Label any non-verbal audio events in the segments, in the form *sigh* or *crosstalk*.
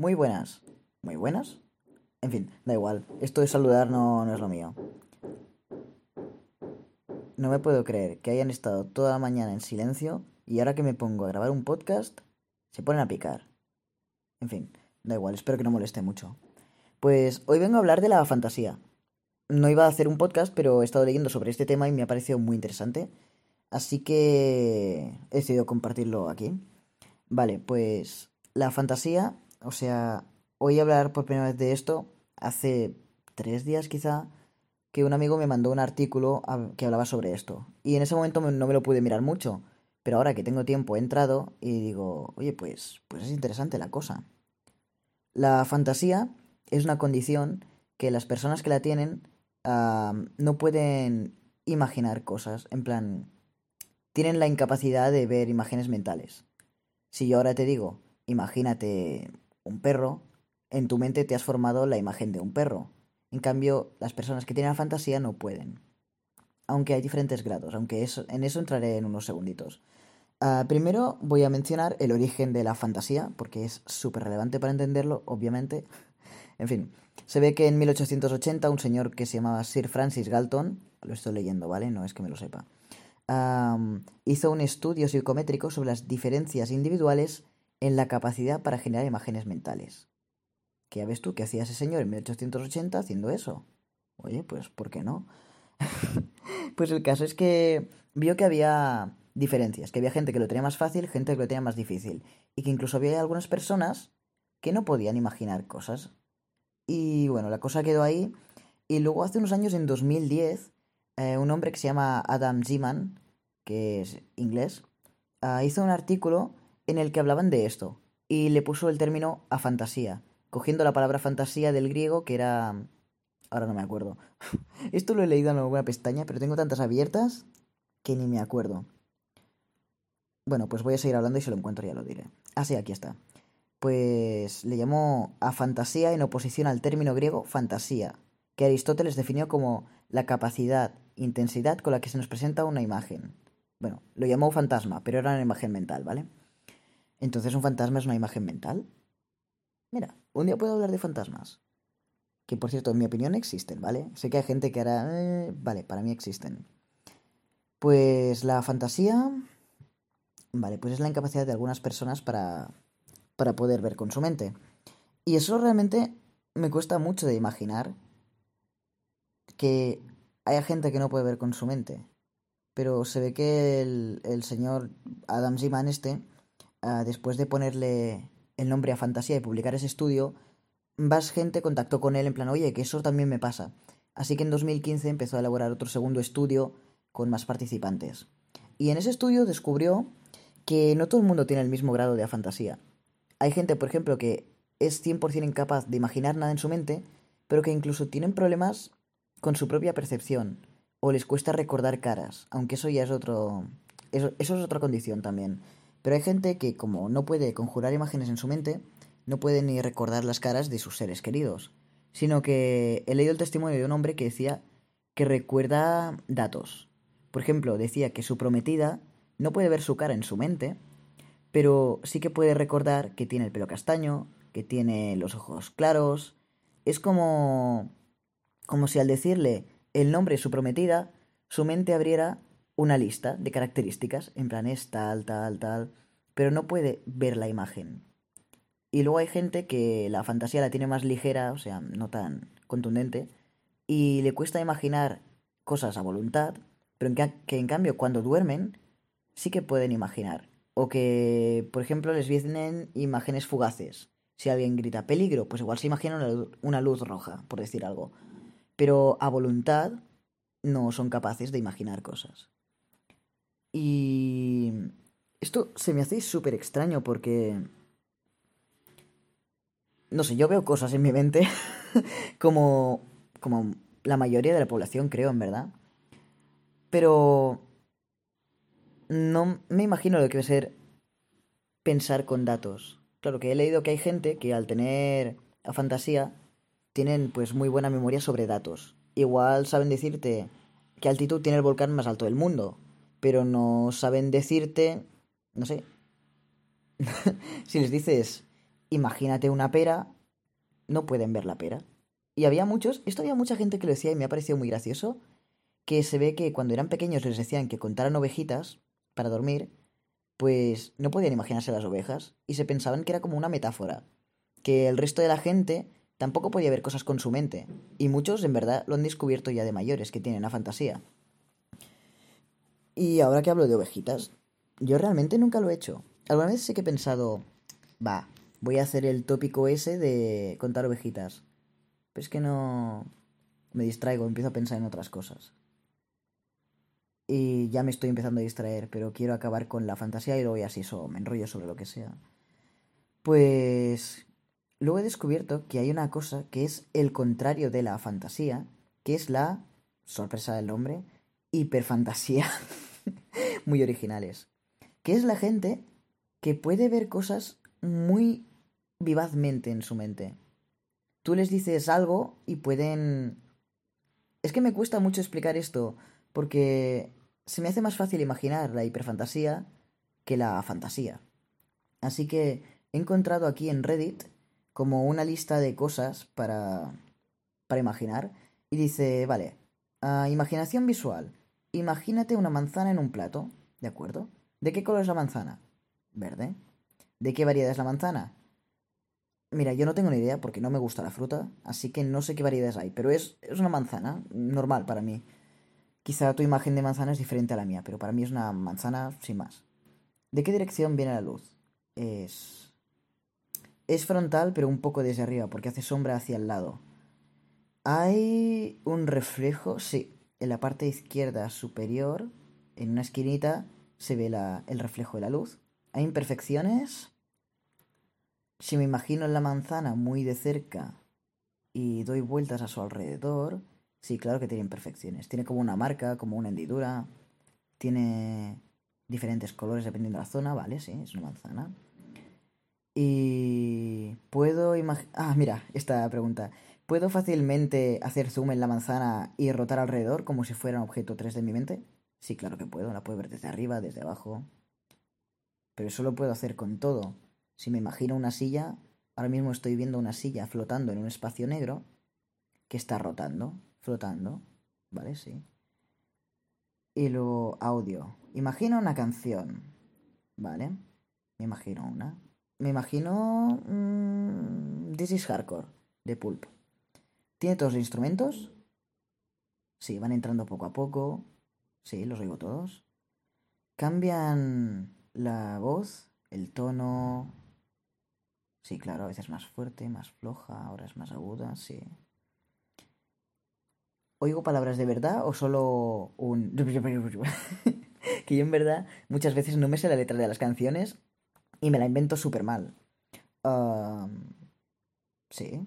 Muy buenas. ¿Muy buenas? En fin, da igual. Esto de saludar no, no es lo mío. No me puedo creer que hayan estado toda la mañana en silencio y ahora que me pongo a grabar un podcast, se ponen a picar. En fin, da igual, espero que no moleste mucho. Pues hoy vengo a hablar de la fantasía. No iba a hacer un podcast, pero he estado leyendo sobre este tema y me ha parecido muy interesante. Así que he decidido compartirlo aquí. Vale, pues la fantasía, o sea, hoy hablar por primera vez de esto, hace tres días quizá, que un amigo me mandó un artículo que hablaba sobre esto. Y en ese momento no me lo pude mirar mucho, pero ahora que tengo tiempo he entrado y digo, oye, pues, pues es interesante la cosa. La fantasía es una condición que las personas que la tienen no pueden imaginar cosas, en plan, tienen la incapacidad de ver imágenes mentales. Si yo ahora te digo, imagínate un perro, en tu mente te has formado la imagen de un perro. En cambio, las personas que tienen la fantasía no pueden. Aunque hay diferentes grados, aunque eso, en eso entraré en unos segunditos. Ah, primero voy a mencionar el origen de la fantasía, porque es súper relevante para entenderlo, obviamente. en fin, se ve que en 1880 un señor que se llamaba Sir Francis Galton, lo estoy leyendo, ¿vale? No es que me lo sepa, hizo un estudio psicométrico sobre las diferencias individuales en la capacidad para generar imágenes mentales. ¿Qué ya tú qué hacía ese señor en 1880 haciendo eso? Oye, pues ¿por qué no? *laughs* pues el caso es que vio que había diferencias, que había gente que lo tenía más fácil, gente que lo tenía más difícil, y que incluso había algunas personas que no podían imaginar cosas. Y bueno, la cosa quedó ahí, y luego hace unos años, en 2010, eh, un hombre que se llama Adam Zeman, que es inglés, ah, hizo un artículo en el que hablaban de esto, y le puso el término a fantasía cogiendo la palabra fantasía del griego, que era... Ahora no me acuerdo. *laughs* Esto lo he leído en alguna pestaña, pero tengo tantas abiertas que ni me acuerdo. Bueno, pues voy a seguir hablando y si lo encuentro ya lo diré. Ah, sí, aquí está. Pues le llamó a fantasía en oposición al término griego fantasía, que Aristóteles definió como la capacidad, intensidad con la que se nos presenta una imagen. Bueno, lo llamó fantasma, pero era una imagen mental, ¿vale? Entonces un fantasma es una imagen mental. Mira, un día puedo hablar de fantasmas. Que por cierto, en mi opinión existen, ¿vale? Sé que hay gente que hará... Eh, vale, para mí existen. Pues la fantasía... Vale, pues es la incapacidad de algunas personas para, para poder ver con su mente. Y eso realmente me cuesta mucho de imaginar que haya gente que no puede ver con su mente. Pero se ve que el, el señor Adam Ziman este, ah, después de ponerle el nombre a fantasía y publicar ese estudio, más gente contactó con él en plan, oye, que eso también me pasa. Así que en 2015 empezó a elaborar otro segundo estudio con más participantes. Y en ese estudio descubrió que no todo el mundo tiene el mismo grado de fantasía. Hay gente, por ejemplo, que es 100% incapaz de imaginar nada en su mente, pero que incluso tienen problemas con su propia percepción, o les cuesta recordar caras, aunque eso ya es otro... Eso, eso es otra condición también. Pero hay gente que, como no puede conjurar imágenes en su mente, no puede ni recordar las caras de sus seres queridos, sino que he leído el testimonio de un hombre que decía que recuerda datos. Por ejemplo, decía que su prometida no puede ver su cara en su mente, pero sí que puede recordar que tiene el pelo castaño, que tiene los ojos claros. Es como como si al decirle el nombre de su prometida, su mente abriera una lista de características, en plan es tal, tal, tal, pero no puede ver la imagen. Y luego hay gente que la fantasía la tiene más ligera, o sea, no tan contundente, y le cuesta imaginar cosas a voluntad, pero que en cambio cuando duermen sí que pueden imaginar. O que, por ejemplo, les vienen imágenes fugaces. Si alguien grita peligro, pues igual se imagina una luz roja, por decir algo. Pero a voluntad no son capaces de imaginar cosas. Y esto se me hace súper extraño porque... No sé, yo veo cosas en mi mente *laughs* como, como la mayoría de la población, creo, en verdad. Pero no me imagino lo que va a ser pensar con datos. Claro que he leído que hay gente que al tener a fantasía tienen pues muy buena memoria sobre datos. Igual saben decirte qué altitud tiene el volcán más alto del mundo, pero no saben decirte, no sé, *laughs* si les dices imagínate una pera, no pueden ver la pera. Y había muchos, esto había mucha gente que lo decía y me ha parecido muy gracioso, que se ve que cuando eran pequeños les decían que contaran ovejitas para dormir, pues no podían imaginarse las ovejas y se pensaban que era como una metáfora, que el resto de la gente tampoco podía ver cosas con su mente, y muchos en verdad lo han descubierto ya de mayores, que tienen la fantasía. Y ahora que hablo de ovejitas, yo realmente nunca lo he hecho. Alguna vez sí que he pensado, va, voy a hacer el tópico ese de contar ovejitas. Pero es que no... Me distraigo, empiezo a pensar en otras cosas. Y ya me estoy empezando a distraer, pero quiero acabar con la fantasía y luego ya si eso me enrollo sobre lo que sea. Pues luego he descubierto que hay una cosa que es el contrario de la fantasía, que es la, sorpresa del nombre, hiperfantasía. *laughs* muy originales. Que es la gente que puede ver cosas muy vivazmente en su mente. Tú les dices algo y pueden... Es que me cuesta mucho explicar esto, porque se me hace más fácil imaginar la hiperfantasía que la fantasía. Así que he encontrado aquí en Reddit como una lista de cosas para, para imaginar y dice, vale, ah, imaginación visual. Imagínate una manzana en un plato, ¿de acuerdo? ¿De qué color es la manzana? Verde. ¿De qué variedad es la manzana? Mira, yo no tengo ni idea porque no me gusta la fruta, así que no sé qué variedades hay, pero es, es una manzana, normal para mí. Quizá tu imagen de manzana es diferente a la mía, pero para mí es una manzana sin más. ¿De qué dirección viene la luz? Es... Es frontal, pero un poco desde arriba, porque hace sombra hacia el lado. ¿Hay un reflejo? Sí, en la parte izquierda superior, en una esquinita, se ve el reflejo de la luz. ¿Hay imperfecciones? Si me imagino la manzana muy de cerca y doy vueltas a su alrededor, sí, claro que tiene imperfecciones. Tiene como una marca, como una hendidura. Tiene diferentes colores dependiendo de la zona, vale, sí, es una manzana. Y puedo imaginar... Ah, mira, esta pregunta. ¿Puedo fácilmente hacer zoom en la manzana y rotar alrededor como si fuera un objeto 3D en mi mente? Sí, claro que puedo. La puedo ver desde arriba, desde abajo. Pero eso lo puedo hacer con todo. Si me imagino una silla, ahora mismo estoy viendo una silla flotando en un espacio negro que está rotando, flotando. ¿Vale? Sí. Y luego audio. Imagino una canción. ¿Vale? Me imagino una. Me imagino... Mmm, This is Hardcore, de Pulp. ¿Tiene todos los instrumentos? Sí, van entrando poco a poco. Sí, los oigo todos. Cambian la voz, el tono. Sí, claro, a veces más fuerte, más floja, ahora es más aguda, sí. ¿Oigo palabras de verdad o solo un... *laughs* que yo en verdad muchas veces no me sé la letra de las canciones y me la invento súper mal. sí,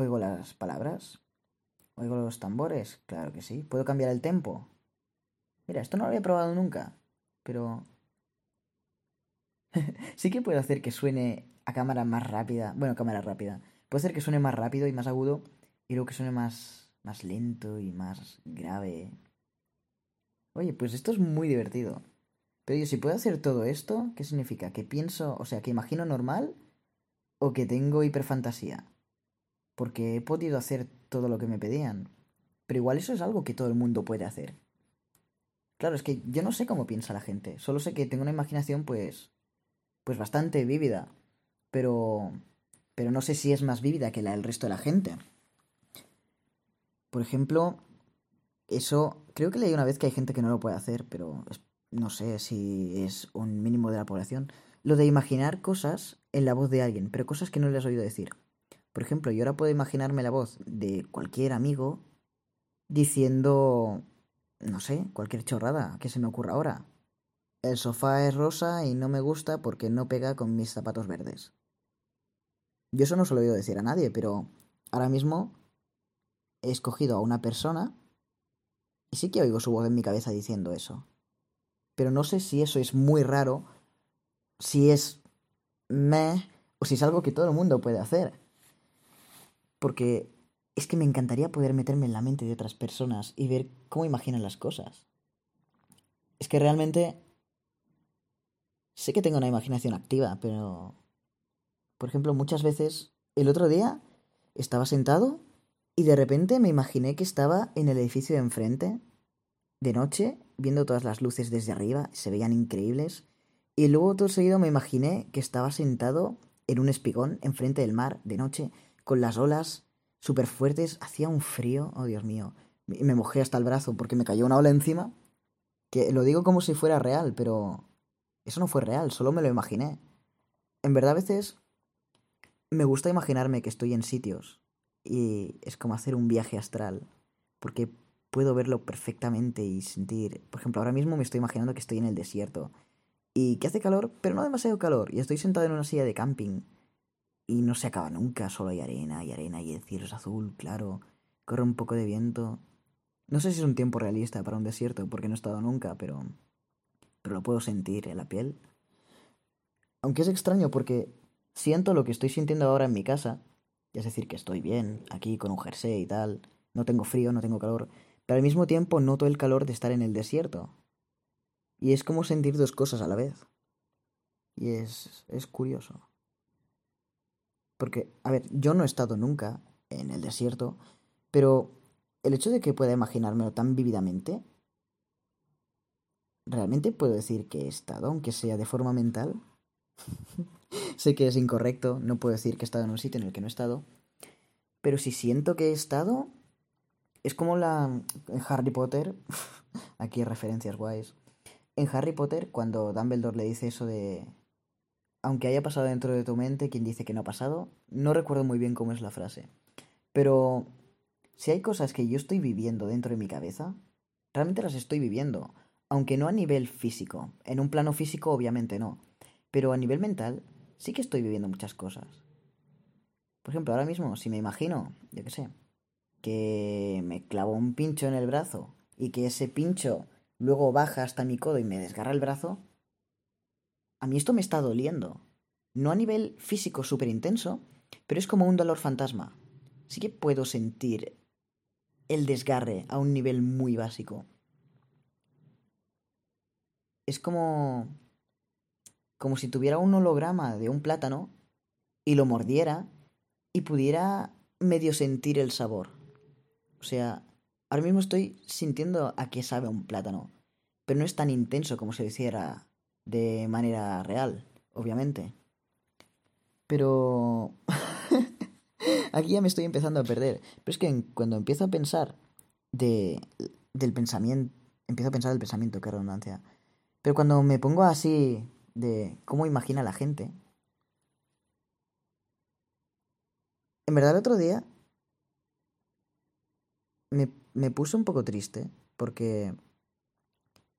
¿Oigo las palabras? ¿Oigo los tambores? Claro que sí. ¿Puedo cambiar el tempo? Mira, esto no lo había probado nunca, pero... *laughs* sí que puedo hacer que suene a cámara más rápida. Bueno, cámara rápida. Puedo hacer que suene más rápido y más agudo y luego que suene más, más lento y más grave. Oye, pues esto es muy divertido. Pero yo, si puedo hacer todo esto, ¿qué significa? ¿Que pienso, o sea, que imagino normal o que tengo hiperfantasía? Porque he podido hacer todo lo que me pedían. Pero igual eso es algo que todo el mundo puede hacer. Claro, es que yo no sé cómo piensa la gente, solo sé que tengo una imaginación pues pues bastante vívida, pero pero no sé si es más vívida que la del resto de la gente. Por ejemplo, eso creo que leí una vez que hay gente que no lo puede hacer, pero no sé si es un mínimo de la población. Lo de imaginar cosas en la voz de alguien, pero cosas que no le has oído decir. Por ejemplo, yo ahora puedo imaginarme la voz de cualquier amigo diciendo, no sé, cualquier chorrada que se me ocurra ahora. El sofá es rosa y no me gusta porque no pega con mis zapatos verdes. Yo eso no se lo he oído decir a nadie, pero ahora mismo he escogido a una persona y sí que oigo su voz en mi cabeza diciendo eso. Pero no sé si eso es muy raro, si es meh o si es algo que todo el mundo puede hacer. Porque es que me encantaría poder meterme en la mente de otras personas y ver cómo imaginan las cosas. Es que realmente sé que tengo una imaginación activa, pero Por ejemplo, muchas veces el otro día estaba sentado y de repente me imaginé que estaba en el edificio de enfrente, de noche, viendo todas las luces desde arriba, se veían increíbles, y luego todo seguido me imaginé que estaba sentado en un espigón enfrente del mar, de noche, con las olas súper fuertes, hacía un frío, oh Dios mío, me mojé hasta el brazo porque me cayó una ola encima, que lo digo como si fuera real, pero eso no fue real, solo me lo imaginé. En verdad a veces me gusta imaginarme que estoy en sitios y es como hacer un viaje astral, porque puedo verlo perfectamente y sentir, por ejemplo, ahora mismo me estoy imaginando que estoy en el desierto y que hace calor, pero no demasiado calor, y estoy sentado en una silla de camping y no se acaba nunca, solo hay arena y arena y el cielo es azul, claro, corre un poco de viento. No sé si es un tiempo realista para un desierto, porque no he estado nunca, pero pero lo puedo sentir en la piel. Aunque es extraño porque siento lo que estoy sintiendo ahora en mi casa, es decir, que estoy bien, aquí con un jersey y tal, no tengo frío, no tengo calor, pero al mismo tiempo noto el calor de estar en el desierto. Y es como sentir dos cosas a la vez. Y es, es curioso. Porque, a ver, yo no he estado nunca en el desierto, pero el hecho de que pueda imaginármelo tan vívidamente, ¿realmente puedo decir que he estado, aunque sea de forma mental? *laughs* sé que es incorrecto, no puedo decir que he estado en un sitio en el que no he estado. Pero si siento que he estado, es como la en Harry Potter, *laughs* aquí referencias guays. En Harry Potter, cuando Dumbledore le dice eso de aunque haya pasado dentro de tu mente, quien dice que no ha pasado, no recuerdo muy bien cómo es la frase. Pero si hay cosas que yo estoy viviendo dentro de mi cabeza, realmente las estoy viviendo, aunque no a nivel físico. En un plano físico obviamente no, pero a nivel mental sí que estoy viviendo muchas cosas. Por ejemplo, ahora mismo, si me imagino, yo qué sé, que me clavo un pincho en el brazo y que ese pincho luego baja hasta mi codo y me desgarra el brazo, a mí esto me está doliendo. No a nivel físico súper intenso, pero es como un dolor fantasma. Sí que puedo sentir el desgarre a un nivel muy básico. Es como como si tuviera un holograma de un plátano y lo mordiera y pudiera medio sentir el sabor. O sea, ahora mismo estoy sintiendo a qué sabe un plátano, pero no es tan intenso como si lo hiciera de manera real, obviamente. Pero *laughs* aquí ya me estoy empezando a perder. Pero es que cuando empiezo a pensar de, del pensamiento, empiezo a pensar del pensamiento, qué redundancia. Pero cuando me pongo así de cómo imagina la gente. En verdad el otro día me, me puse un poco triste porque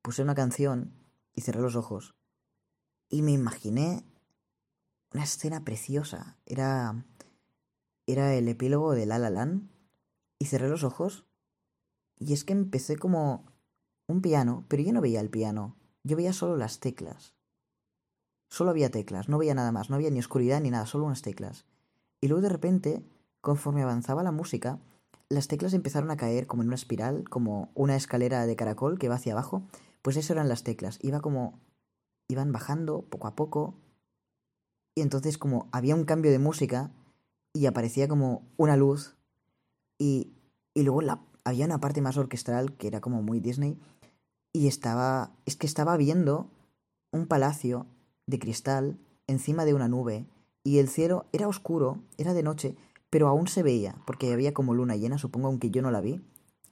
puse una canción y cerré los ojos y me imaginé una escena preciosa. Era era el epílogo de La La y cerré los ojos y es que empecé como un piano, pero yo no veía el piano, yo veía solo las teclas. Solo había teclas, no veía nada más, no había ni oscuridad ni nada, solo unas teclas. Y luego de repente, conforme avanzaba la música, las teclas empezaron a caer como en una espiral, como una escalera de caracol que va hacia abajo. Pues eso eran las teclas. Iba como. Iban bajando poco a poco. Y entonces, como había un cambio de música y aparecía como una luz. Y, y luego había una parte más orquestral que era como muy Disney. Y estaba. Es que estaba viendo un palacio de cristal encima de una nube, y el cielo era oscuro, era de noche, pero aún se veía, porque había como luna llena, supongo, aunque yo no la vi,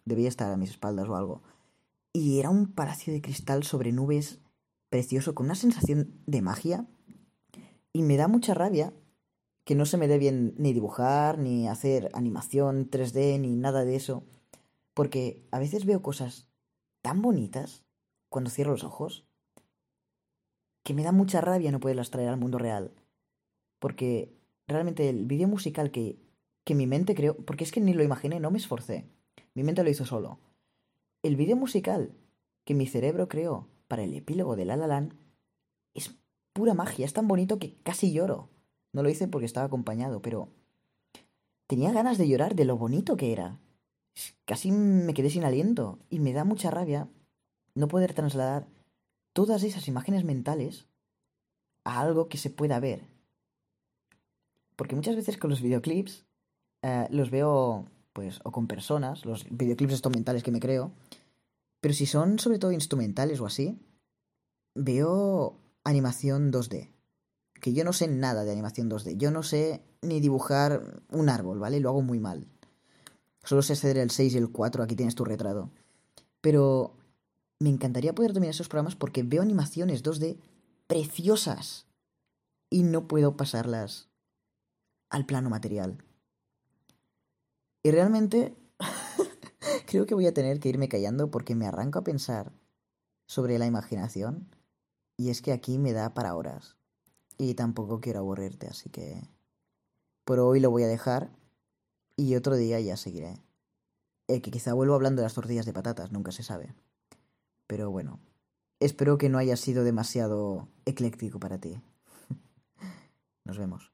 debía estar a mis espaldas o algo. Y era un palacio de cristal sobre nubes precioso, con una sensación de magia, y me da mucha rabia que no se me dé bien ni dibujar, ni hacer animación 3D, ni nada de eso, porque a veces veo cosas tan bonitas cuando cierro los ojos que me da mucha rabia no poderlas traer al mundo real. Porque realmente el vídeo musical que, que mi mente creó, porque es que ni lo imaginé, no me esforcé, mi mente lo hizo solo. El vídeo musical que mi cerebro creó para el epílogo de La es pura magia, es tan bonito que casi lloro. No lo hice porque estaba acompañado, pero tenía ganas de llorar de lo bonito que era. Casi me quedé sin aliento y me da mucha rabia no poder trasladar todas esas imágenes mentales a algo que se pueda ver. Porque muchas veces con los videoclips eh, los veo, pues, o con personas, los videoclips instrumentales que me creo. Pero si son sobre todo instrumentales o así, veo animación 2D. Que yo no sé nada de animación 2D. Yo no sé ni dibujar un árbol, ¿vale? Lo hago muy mal. Solo sé hacer el 6 y el 4, aquí tienes tu retrato. Pero me encantaría poder dominar esos programas porque veo animaciones 2D preciosas y no puedo pasarlas al plano material. Y realmente creo que voy a tener que irme callando porque me arranco a pensar sobre la imaginación y es que aquí me da para horas y tampoco quiero aburrirte, así que por hoy lo voy a dejar y otro día ya seguiré. Eh, que quizá vuelvo hablando de las tortillas de patatas, nunca se sabe. Pero bueno, espero que no haya sido demasiado ecléctico para ti. *laughs* Nos vemos.